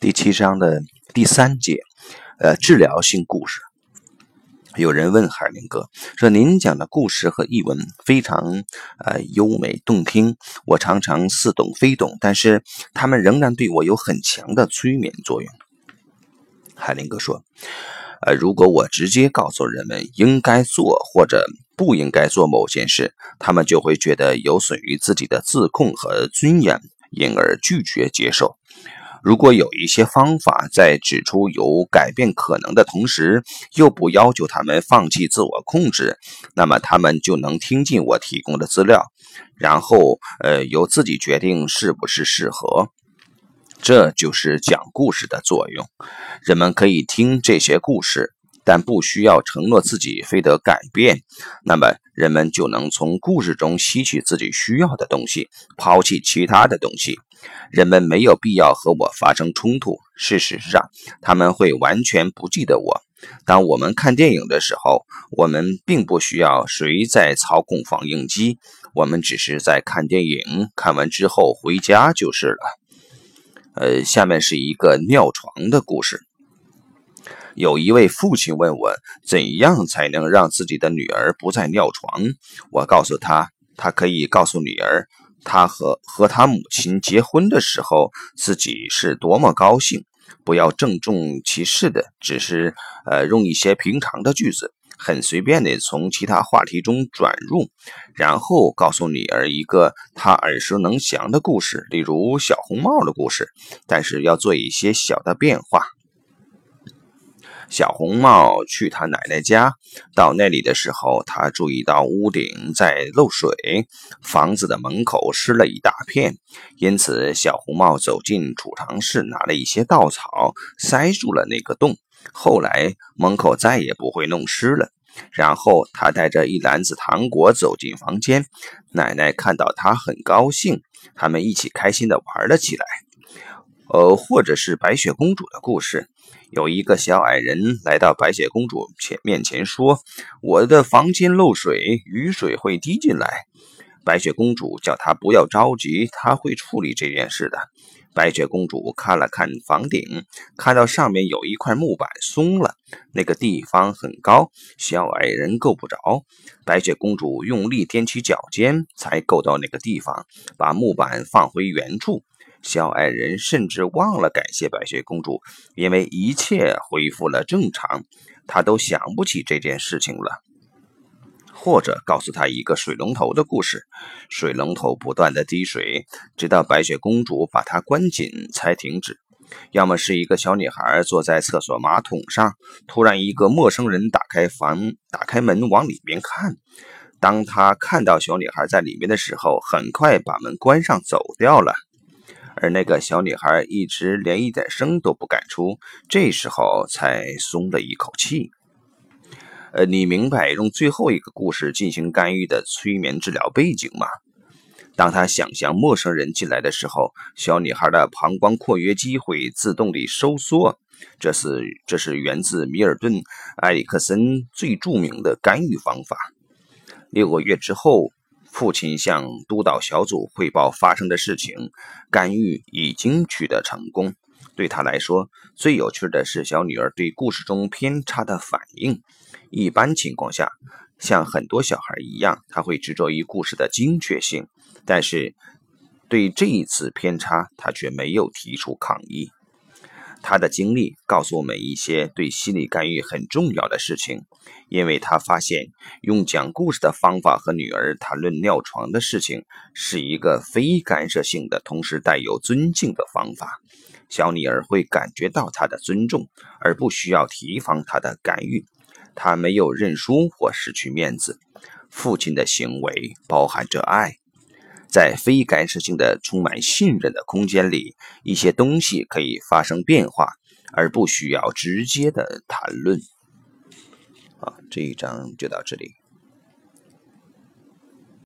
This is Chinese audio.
第七章的第三节，呃，治疗性故事。有人问海林哥说：“您讲的故事和译文非常呃优美动听，我常常似懂非懂，但是他们仍然对我有很强的催眠作用。”海林哥说：“呃，如果我直接告诉人们应该做或者不应该做某件事，他们就会觉得有损于自己的自控和尊严，因而拒绝接受。”如果有一些方法在指出有改变可能的同时，又不要求他们放弃自我控制，那么他们就能听进我提供的资料，然后呃由自己决定是不是适合。这就是讲故事的作用。人们可以听这些故事，但不需要承诺自己非得改变。那么人们就能从故事中吸取自己需要的东西，抛弃其他的东西。人们没有必要和我发生冲突。事实上，他们会完全不记得我。当我们看电影的时候，我们并不需要谁在操控放映机，我们只是在看电影，看完之后回家就是了。呃，下面是一个尿床的故事。有一位父亲问我，怎样才能让自己的女儿不再尿床？我告诉他，他可以告诉女儿。他和和他母亲结婚的时候，自己是多么高兴！不要郑重其事的，只是呃用一些平常的句子，很随便的从其他话题中转入，然后告诉女儿一个她耳熟能详的故事，例如小红帽的故事，但是要做一些小的变化。小红帽去他奶奶家，到那里的时候，他注意到屋顶在漏水，房子的门口湿了一大片。因此，小红帽走进储藏室，拿了一些稻草塞住了那个洞。后来，门口再也不会弄湿了。然后，他带着一篮子糖果走进房间，奶奶看到他很高兴，他们一起开心地玩了起来。呃，或者是白雪公主的故事。有一个小矮人来到白雪公主前面前说：“我的房间漏水，雨水会滴进来。”白雪公主叫他不要着急，他会处理这件事的。白雪公主看了看房顶，看到上面有一块木板松了，那个地方很高，小矮人够不着。白雪公主用力踮起脚尖，才够到那个地方，把木板放回原处。小矮人甚至忘了感谢白雪公主，因为一切恢复了正常，他都想不起这件事情了。或者告诉他一个水龙头的故事：水龙头不断的滴水，直到白雪公主把它关紧才停止。要么是一个小女孩坐在厕所马桶上，突然一个陌生人打开房打开门往里面看，当他看到小女孩在里面的时候，很快把门关上走掉了。而那个小女孩一直连一点声都不敢出，这时候才松了一口气。呃，你明白用最后一个故事进行干预的催眠治疗背景吗？当他想象陌生人进来的时候，小女孩的膀胱括约肌会自动地收缩。这是这是源自米尔顿·埃里克森最著名的干预方法。六个月之后。父亲向督导小组汇报发生的事情，干预已经取得成功。对他来说，最有趣的是小女儿对故事中偏差的反应。一般情况下，像很多小孩一样，他会执着于故事的精确性，但是对这一次偏差，他却没有提出抗议。他的经历告诉我们一些对心理干预很重要的事情，因为他发现用讲故事的方法和女儿谈论尿床的事情是一个非干涉性的，同时带有尊敬的方法。小女儿会感觉到他的尊重，而不需要提防他的干预。他没有认输或失去面子。父亲的行为包含着爱。在非干涉性的、充满信任的空间里，一些东西可以发生变化，而不需要直接的谈论。好，这一章就到这里。